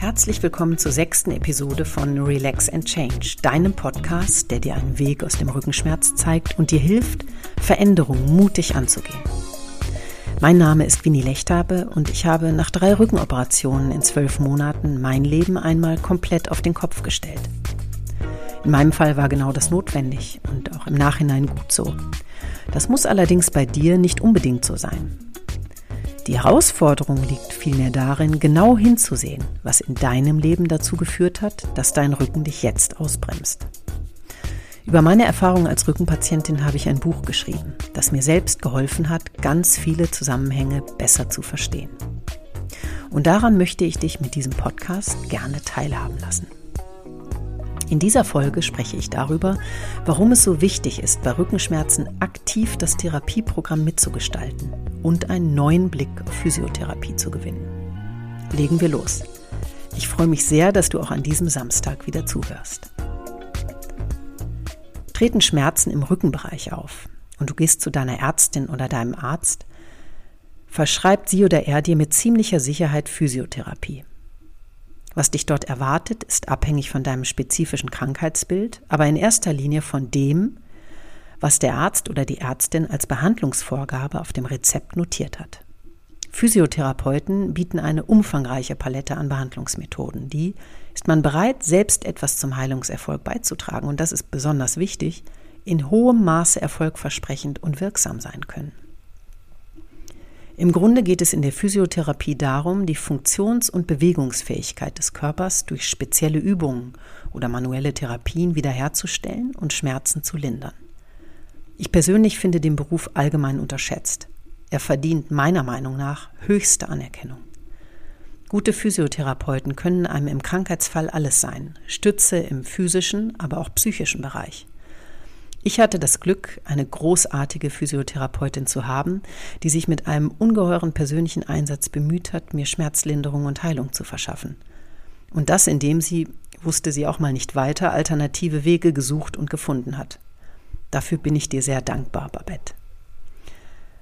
Herzlich willkommen zur sechsten Episode von Relax and Change, deinem Podcast, der dir einen Weg aus dem Rückenschmerz zeigt und dir hilft, Veränderungen mutig anzugehen. Mein Name ist Winnie Lechthabe und ich habe nach drei Rückenoperationen in zwölf Monaten mein Leben einmal komplett auf den Kopf gestellt. In meinem Fall war genau das notwendig und auch im Nachhinein gut so. Das muss allerdings bei dir nicht unbedingt so sein. Die Herausforderung liegt vielmehr darin, genau hinzusehen, was in deinem Leben dazu geführt hat, dass dein Rücken dich jetzt ausbremst. Über meine Erfahrung als Rückenpatientin habe ich ein Buch geschrieben, das mir selbst geholfen hat, ganz viele Zusammenhänge besser zu verstehen. Und daran möchte ich dich mit diesem Podcast gerne teilhaben lassen. In dieser Folge spreche ich darüber, warum es so wichtig ist, bei Rückenschmerzen aktiv das Therapieprogramm mitzugestalten und einen neuen Blick auf Physiotherapie zu gewinnen. Legen wir los. Ich freue mich sehr, dass du auch an diesem Samstag wieder zuhörst. Treten Schmerzen im Rückenbereich auf und du gehst zu deiner Ärztin oder deinem Arzt, verschreibt sie oder er dir mit ziemlicher Sicherheit Physiotherapie. Was dich dort erwartet, ist abhängig von deinem spezifischen Krankheitsbild, aber in erster Linie von dem, was der Arzt oder die Ärztin als Behandlungsvorgabe auf dem Rezept notiert hat. Physiotherapeuten bieten eine umfangreiche Palette an Behandlungsmethoden, die, ist man bereit, selbst etwas zum Heilungserfolg beizutragen, und das ist besonders wichtig, in hohem Maße erfolgversprechend und wirksam sein können. Im Grunde geht es in der Physiotherapie darum, die Funktions- und Bewegungsfähigkeit des Körpers durch spezielle Übungen oder manuelle Therapien wiederherzustellen und Schmerzen zu lindern. Ich persönlich finde den Beruf allgemein unterschätzt. Er verdient meiner Meinung nach höchste Anerkennung. Gute Physiotherapeuten können einem im Krankheitsfall alles sein, Stütze im physischen, aber auch psychischen Bereich. Ich hatte das Glück, eine großartige Physiotherapeutin zu haben, die sich mit einem ungeheuren persönlichen Einsatz bemüht hat, mir Schmerzlinderung und Heilung zu verschaffen. Und das, indem sie, wusste sie auch mal nicht weiter, alternative Wege gesucht und gefunden hat. Dafür bin ich dir sehr dankbar, Babette.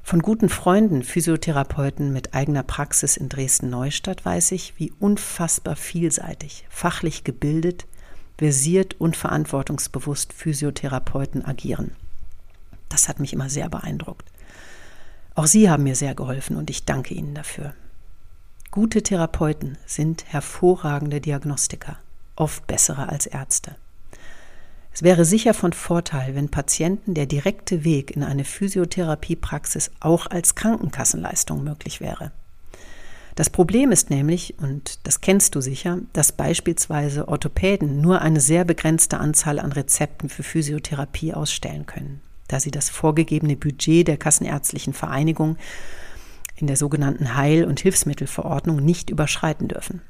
Von guten Freunden, Physiotherapeuten mit eigener Praxis in Dresden-Neustadt weiß ich, wie unfassbar vielseitig, fachlich gebildet, versiert und verantwortungsbewusst Physiotherapeuten agieren. Das hat mich immer sehr beeindruckt. Auch Sie haben mir sehr geholfen und ich danke Ihnen dafür. Gute Therapeuten sind hervorragende Diagnostiker, oft bessere als Ärzte. Es wäre sicher von Vorteil, wenn Patienten der direkte Weg in eine Physiotherapiepraxis auch als Krankenkassenleistung möglich wäre. Das Problem ist nämlich, und das kennst du sicher, dass beispielsweise Orthopäden nur eine sehr begrenzte Anzahl an Rezepten für Physiotherapie ausstellen können, da sie das vorgegebene Budget der Kassenärztlichen Vereinigung in der sogenannten Heil- und Hilfsmittelverordnung nicht überschreiten dürfen.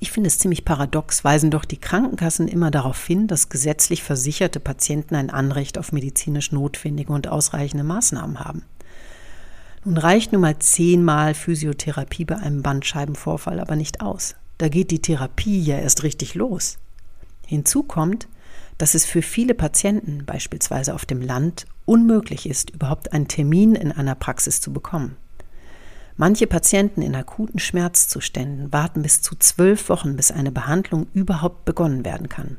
Ich finde es ziemlich paradox, weisen doch die Krankenkassen immer darauf hin, dass gesetzlich versicherte Patienten ein Anrecht auf medizinisch notwendige und ausreichende Maßnahmen haben. Nun reicht nun mal zehnmal Physiotherapie bei einem Bandscheibenvorfall aber nicht aus. Da geht die Therapie ja erst richtig los. Hinzu kommt, dass es für viele Patienten, beispielsweise auf dem Land, unmöglich ist, überhaupt einen Termin in einer Praxis zu bekommen. Manche Patienten in akuten Schmerzzuständen warten bis zu zwölf Wochen, bis eine Behandlung überhaupt begonnen werden kann.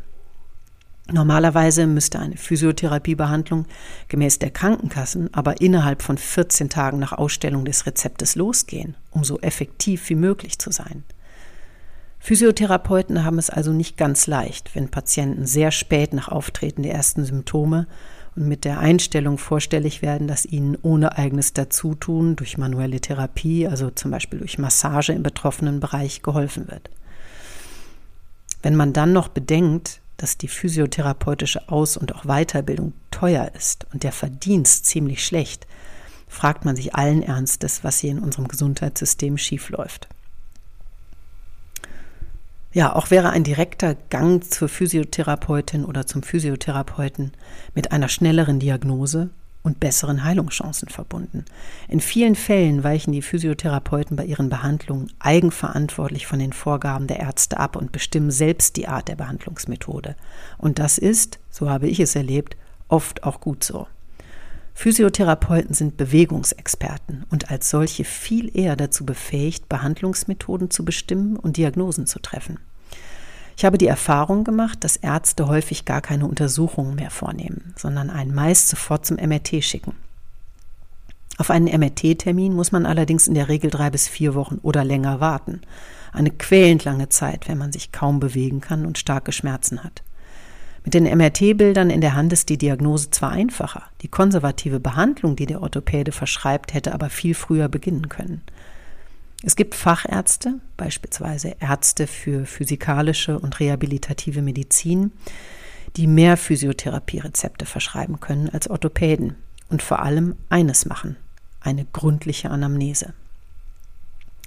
Normalerweise müsste eine Physiotherapiebehandlung gemäß der Krankenkassen aber innerhalb von 14 Tagen nach Ausstellung des Rezeptes losgehen, um so effektiv wie möglich zu sein. Physiotherapeuten haben es also nicht ganz leicht, wenn Patienten sehr spät nach Auftreten der ersten Symptome mit der Einstellung vorstellig werden, dass ihnen ohne eigenes Dazutun durch manuelle Therapie, also zum Beispiel durch Massage im betroffenen Bereich, geholfen wird. Wenn man dann noch bedenkt, dass die physiotherapeutische Aus- und auch Weiterbildung teuer ist und der Verdienst ziemlich schlecht, fragt man sich allen Ernstes, was hier in unserem Gesundheitssystem schiefläuft. Ja, auch wäre ein direkter Gang zur Physiotherapeutin oder zum Physiotherapeuten mit einer schnelleren Diagnose und besseren Heilungschancen verbunden. In vielen Fällen weichen die Physiotherapeuten bei ihren Behandlungen eigenverantwortlich von den Vorgaben der Ärzte ab und bestimmen selbst die Art der Behandlungsmethode. Und das ist, so habe ich es erlebt, oft auch gut so. Physiotherapeuten sind Bewegungsexperten und als solche viel eher dazu befähigt, Behandlungsmethoden zu bestimmen und Diagnosen zu treffen. Ich habe die Erfahrung gemacht, dass Ärzte häufig gar keine Untersuchungen mehr vornehmen, sondern einen meist sofort zum MRT schicken. Auf einen MRT-Termin muss man allerdings in der Regel drei bis vier Wochen oder länger warten. Eine quälend lange Zeit, wenn man sich kaum bewegen kann und starke Schmerzen hat. Mit den MRT-Bildern in der Hand ist die Diagnose zwar einfacher, die konservative Behandlung, die der Orthopäde verschreibt, hätte aber viel früher beginnen können. Es gibt Fachärzte, beispielsweise Ärzte für physikalische und rehabilitative Medizin, die mehr Physiotherapierezepte verschreiben können als Orthopäden und vor allem eines machen, eine gründliche Anamnese.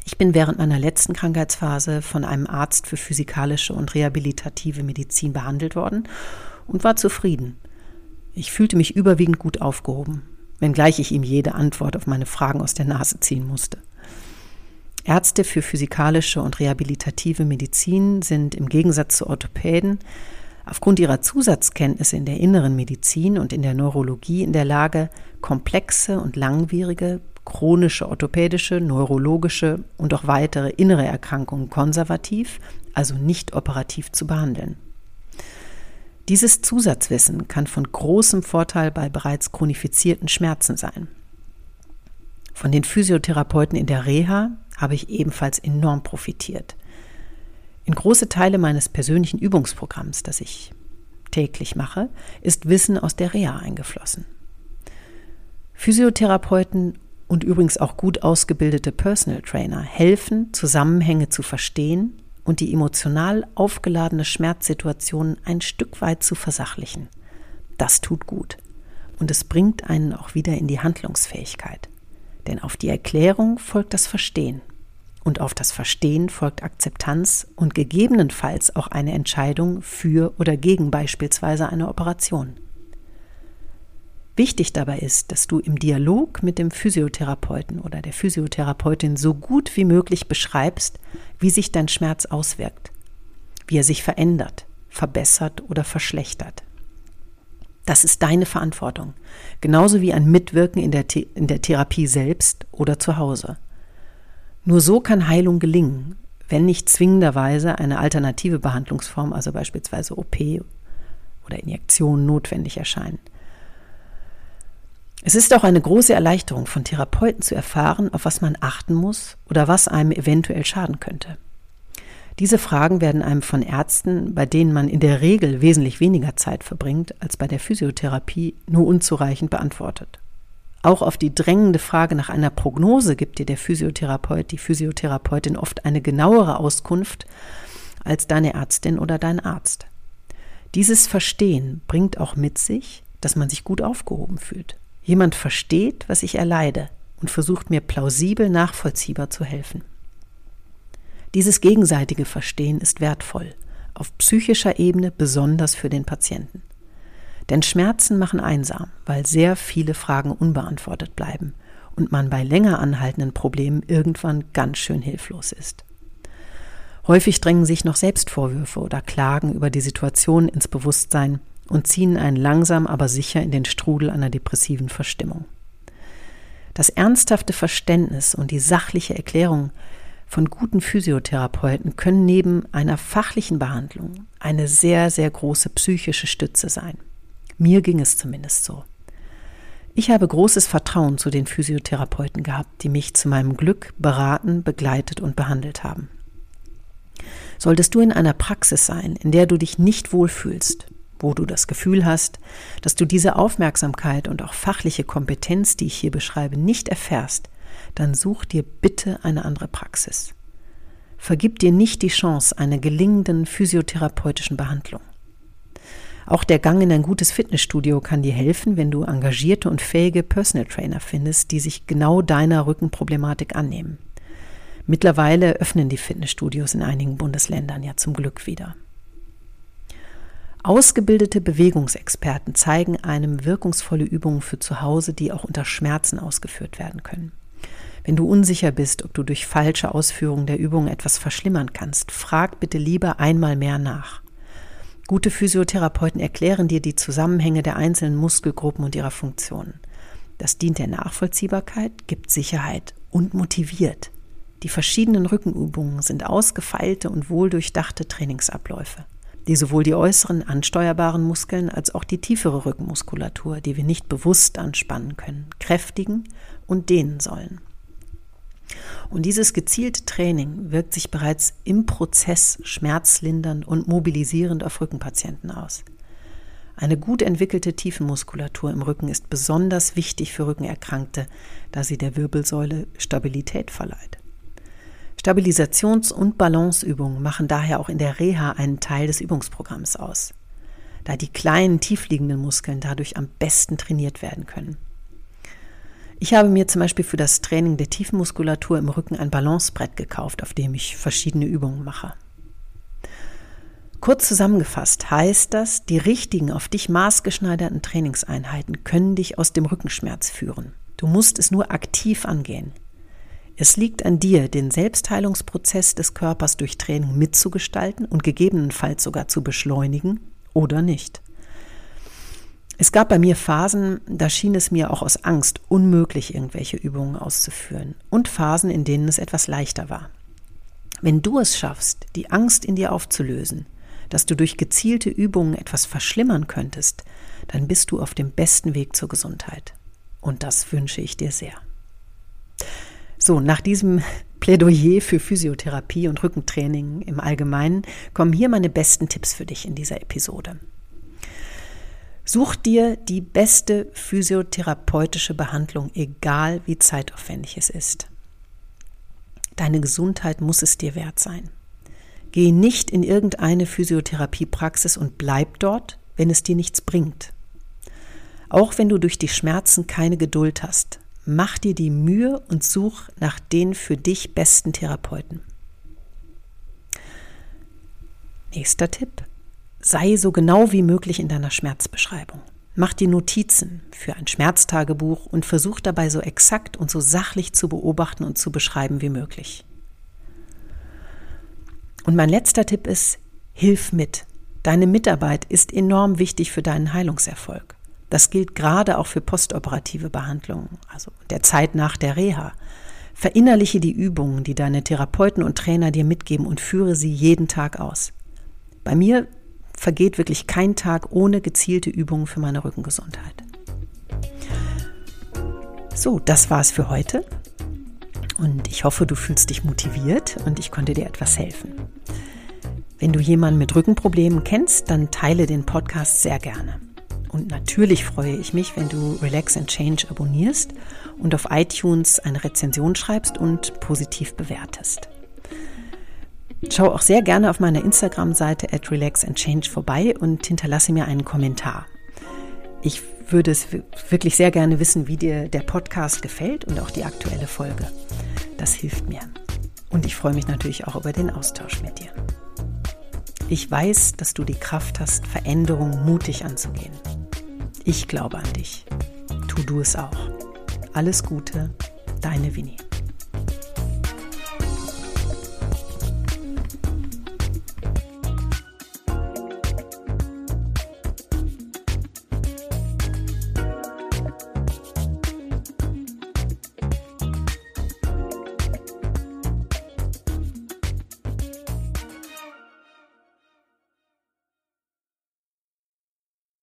Ich bin während meiner letzten Krankheitsphase von einem Arzt für physikalische und rehabilitative Medizin behandelt worden und war zufrieden. Ich fühlte mich überwiegend gut aufgehoben, wenngleich ich ihm jede Antwort auf meine Fragen aus der Nase ziehen musste. Ärzte für physikalische und rehabilitative Medizin sind im Gegensatz zu Orthopäden aufgrund ihrer Zusatzkenntnisse in der inneren Medizin und in der Neurologie in der Lage, komplexe und langwierige, chronische orthopädische, neurologische und auch weitere innere Erkrankungen konservativ, also nicht operativ zu behandeln. Dieses Zusatzwissen kann von großem Vorteil bei bereits chronifizierten Schmerzen sein. Von den Physiotherapeuten in der Reha habe ich ebenfalls enorm profitiert. In große Teile meines persönlichen Übungsprogramms, das ich täglich mache, ist Wissen aus der Reha eingeflossen. Physiotherapeuten und übrigens auch gut ausgebildete Personal Trainer helfen, Zusammenhänge zu verstehen und die emotional aufgeladene Schmerzsituation ein Stück weit zu versachlichen. Das tut gut. Und es bringt einen auch wieder in die Handlungsfähigkeit. Denn auf die Erklärung folgt das Verstehen. Und auf das Verstehen folgt Akzeptanz und gegebenenfalls auch eine Entscheidung für oder gegen beispielsweise eine Operation. Wichtig dabei ist, dass du im Dialog mit dem Physiotherapeuten oder der Physiotherapeutin so gut wie möglich beschreibst, wie sich dein Schmerz auswirkt, wie er sich verändert, verbessert oder verschlechtert. Das ist deine Verantwortung, genauso wie ein Mitwirken in der, in der Therapie selbst oder zu Hause. Nur so kann Heilung gelingen, wenn nicht zwingenderweise eine alternative Behandlungsform, also beispielsweise OP oder Injektion, notwendig erscheinen. Es ist auch eine große Erleichterung von Therapeuten zu erfahren, auf was man achten muss oder was einem eventuell schaden könnte. Diese Fragen werden einem von Ärzten, bei denen man in der Regel wesentlich weniger Zeit verbringt als bei der Physiotherapie, nur unzureichend beantwortet. Auch auf die drängende Frage nach einer Prognose gibt dir der Physiotherapeut, die Physiotherapeutin oft eine genauere Auskunft als deine Ärztin oder dein Arzt. Dieses Verstehen bringt auch mit sich, dass man sich gut aufgehoben fühlt. Jemand versteht, was ich erleide und versucht mir plausibel nachvollziehbar zu helfen. Dieses gegenseitige Verstehen ist wertvoll, auf psychischer Ebene besonders für den Patienten. Denn Schmerzen machen einsam, weil sehr viele Fragen unbeantwortet bleiben und man bei länger anhaltenden Problemen irgendwann ganz schön hilflos ist. Häufig drängen sich noch Selbstvorwürfe oder Klagen über die Situation ins Bewusstsein und ziehen einen langsam aber sicher in den Strudel einer depressiven Verstimmung. Das ernsthafte Verständnis und die sachliche Erklärung von guten Physiotherapeuten können neben einer fachlichen Behandlung eine sehr, sehr große psychische Stütze sein. Mir ging es zumindest so. Ich habe großes Vertrauen zu den Physiotherapeuten gehabt, die mich zu meinem Glück beraten, begleitet und behandelt haben. Solltest du in einer Praxis sein, in der du dich nicht wohlfühlst, wo du das Gefühl hast, dass du diese Aufmerksamkeit und auch fachliche Kompetenz, die ich hier beschreibe, nicht erfährst, dann such dir bitte eine andere Praxis. Vergib dir nicht die Chance einer gelingenden physiotherapeutischen Behandlung. Auch der Gang in ein gutes Fitnessstudio kann dir helfen, wenn du engagierte und fähige Personal Trainer findest, die sich genau deiner Rückenproblematik annehmen. Mittlerweile öffnen die Fitnessstudios in einigen Bundesländern ja zum Glück wieder. Ausgebildete Bewegungsexperten zeigen einem wirkungsvolle Übungen für zu Hause, die auch unter Schmerzen ausgeführt werden können. Wenn du unsicher bist, ob du durch falsche Ausführung der Übung etwas verschlimmern kannst, frag bitte lieber einmal mehr nach. Gute Physiotherapeuten erklären dir die Zusammenhänge der einzelnen Muskelgruppen und ihrer Funktionen. Das dient der Nachvollziehbarkeit, gibt Sicherheit und motiviert. Die verschiedenen Rückenübungen sind ausgefeilte und wohldurchdachte Trainingsabläufe, die sowohl die äußeren ansteuerbaren Muskeln als auch die tiefere Rückenmuskulatur, die wir nicht bewusst anspannen können, kräftigen und dehnen sollen. Und dieses gezielte Training wirkt sich bereits im Prozess schmerzlindernd und mobilisierend auf Rückenpatienten aus. Eine gut entwickelte Tiefenmuskulatur im Rücken ist besonders wichtig für Rückenerkrankte, da sie der Wirbelsäule Stabilität verleiht. Stabilisations- und Balanceübungen machen daher auch in der Reha einen Teil des Übungsprogramms aus, da die kleinen tiefliegenden Muskeln dadurch am besten trainiert werden können. Ich habe mir zum Beispiel für das Training der Tiefenmuskulatur im Rücken ein Balancebrett gekauft, auf dem ich verschiedene Übungen mache. Kurz zusammengefasst heißt das, die richtigen, auf dich maßgeschneiderten Trainingseinheiten können dich aus dem Rückenschmerz führen. Du musst es nur aktiv angehen. Es liegt an dir, den Selbstheilungsprozess des Körpers durch Training mitzugestalten und gegebenenfalls sogar zu beschleunigen oder nicht. Es gab bei mir Phasen, da schien es mir auch aus Angst unmöglich, irgendwelche Übungen auszuführen und Phasen, in denen es etwas leichter war. Wenn du es schaffst, die Angst in dir aufzulösen, dass du durch gezielte Übungen etwas verschlimmern könntest, dann bist du auf dem besten Weg zur Gesundheit. Und das wünsche ich dir sehr. So, nach diesem Plädoyer für Physiotherapie und Rückentraining im Allgemeinen kommen hier meine besten Tipps für dich in dieser Episode. Such dir die beste physiotherapeutische Behandlung, egal wie zeitaufwendig es ist. Deine Gesundheit muss es dir wert sein. Geh nicht in irgendeine Physiotherapiepraxis und bleib dort, wenn es dir nichts bringt. Auch wenn du durch die Schmerzen keine Geduld hast, mach dir die Mühe und such nach den für dich besten Therapeuten. Nächster Tipp sei so genau wie möglich in deiner Schmerzbeschreibung. Mach dir Notizen für ein Schmerztagebuch und versuch dabei so exakt und so sachlich zu beobachten und zu beschreiben wie möglich. Und mein letzter Tipp ist, hilf mit. Deine Mitarbeit ist enorm wichtig für deinen Heilungserfolg. Das gilt gerade auch für postoperative Behandlungen, also der Zeit nach der Reha. Verinnerliche die Übungen, die deine Therapeuten und Trainer dir mitgeben und führe sie jeden Tag aus. Bei mir vergeht wirklich kein Tag ohne gezielte Übungen für meine Rückengesundheit. So, das war's für heute. Und ich hoffe, du fühlst dich motiviert und ich konnte dir etwas helfen. Wenn du jemanden mit Rückenproblemen kennst, dann teile den Podcast sehr gerne. Und natürlich freue ich mich, wenn du Relax and Change abonnierst und auf iTunes eine Rezension schreibst und positiv bewertest. Schau auch sehr gerne auf meiner Instagram-Seite at Relax and Change vorbei und hinterlasse mir einen Kommentar. Ich würde es wirklich sehr gerne wissen, wie dir der Podcast gefällt und auch die aktuelle Folge. Das hilft mir. Und ich freue mich natürlich auch über den Austausch mit dir. Ich weiß, dass du die Kraft hast, Veränderungen mutig anzugehen. Ich glaube an dich. Tu du es auch. Alles Gute, deine Winnie.